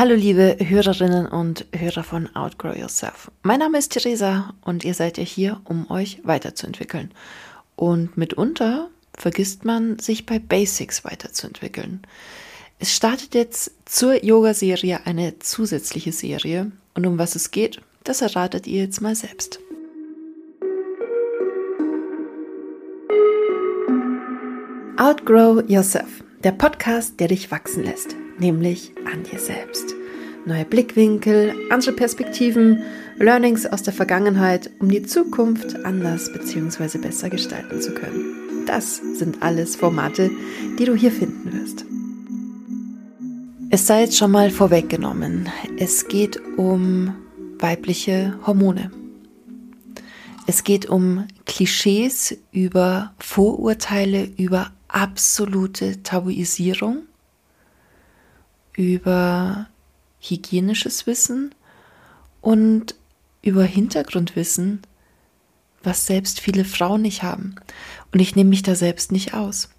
Hallo liebe Hörerinnen und Hörer von Outgrow Yourself. Mein Name ist Theresa und ihr seid ja hier, um euch weiterzuentwickeln. Und mitunter vergisst man, sich bei Basics weiterzuentwickeln. Es startet jetzt zur Yoga-Serie eine zusätzliche Serie und um was es geht, das erratet ihr jetzt mal selbst. Outgrow Yourself, der Podcast, der dich wachsen lässt, nämlich an dir selbst. Neue Blickwinkel, andere Perspektiven, Learnings aus der Vergangenheit, um die Zukunft anders bzw. besser gestalten zu können. Das sind alles Formate, die du hier finden wirst. Es sei jetzt schon mal vorweggenommen, es geht um weibliche Hormone. Es geht um Klischees über Vorurteile, über absolute Tabuisierung, über hygienisches Wissen und über Hintergrundwissen, was selbst viele Frauen nicht haben. Und ich nehme mich da selbst nicht aus.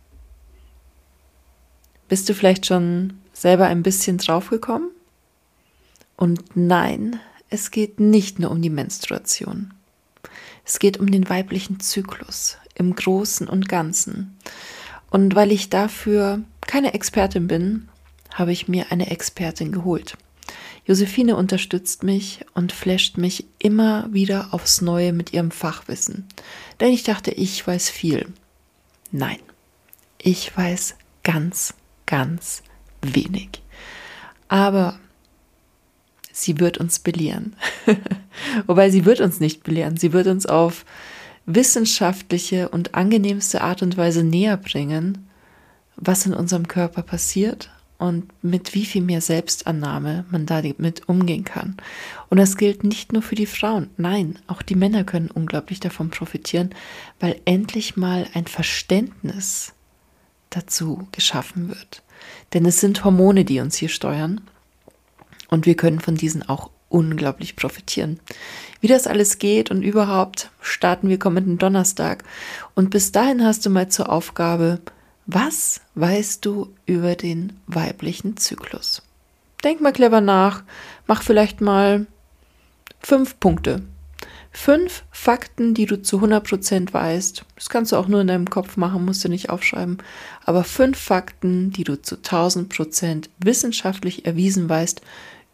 Bist du vielleicht schon selber ein bisschen draufgekommen? Und nein, es geht nicht nur um die Menstruation. Es geht um den weiblichen Zyklus im Großen und Ganzen. Und weil ich dafür keine Expertin bin, habe ich mir eine Expertin geholt. Josephine unterstützt mich und flasht mich immer wieder aufs Neue mit ihrem Fachwissen. Denn ich dachte, ich weiß viel. Nein, ich weiß ganz, ganz wenig. Aber sie wird uns belehren. Wobei sie wird uns nicht belehren. Sie wird uns auf wissenschaftliche und angenehmste Art und Weise näher bringen, was in unserem Körper passiert und mit wie viel mehr Selbstannahme man damit umgehen kann. Und das gilt nicht nur für die Frauen, nein, auch die Männer können unglaublich davon profitieren, weil endlich mal ein Verständnis dazu geschaffen wird. Denn es sind Hormone, die uns hier steuern und wir können von diesen auch unglaublich profitieren. Wie das alles geht und überhaupt starten wir kommenden Donnerstag. Und bis dahin hast du mal zur Aufgabe, was weißt du über den weiblichen Zyklus? Denk mal clever nach, mach vielleicht mal fünf Punkte. Fünf Fakten, die du zu 100% weißt. Das kannst du auch nur in deinem Kopf machen, musst du nicht aufschreiben. Aber fünf Fakten, die du zu 1000% wissenschaftlich erwiesen weißt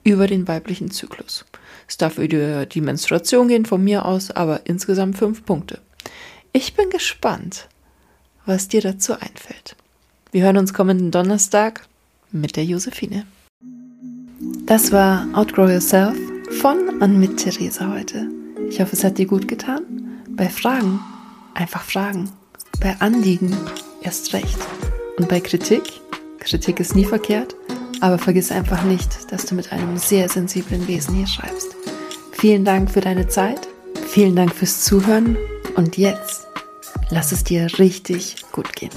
über den weiblichen Zyklus. Es darf über die Menstruation gehen von mir aus, aber insgesamt fünf Punkte. Ich bin gespannt, was dir dazu einfällt. Wir hören uns kommenden Donnerstag mit der Josephine. Das war Outgrow Yourself von und mit Theresa heute. Ich hoffe, es hat dir gut getan. Bei Fragen einfach fragen. Bei Anliegen erst recht. Und bei Kritik, Kritik ist nie verkehrt, aber vergiss einfach nicht, dass du mit einem sehr sensiblen Wesen hier schreibst. Vielen Dank für deine Zeit. Vielen Dank fürs Zuhören. Und jetzt Lass es dir richtig gut gehen.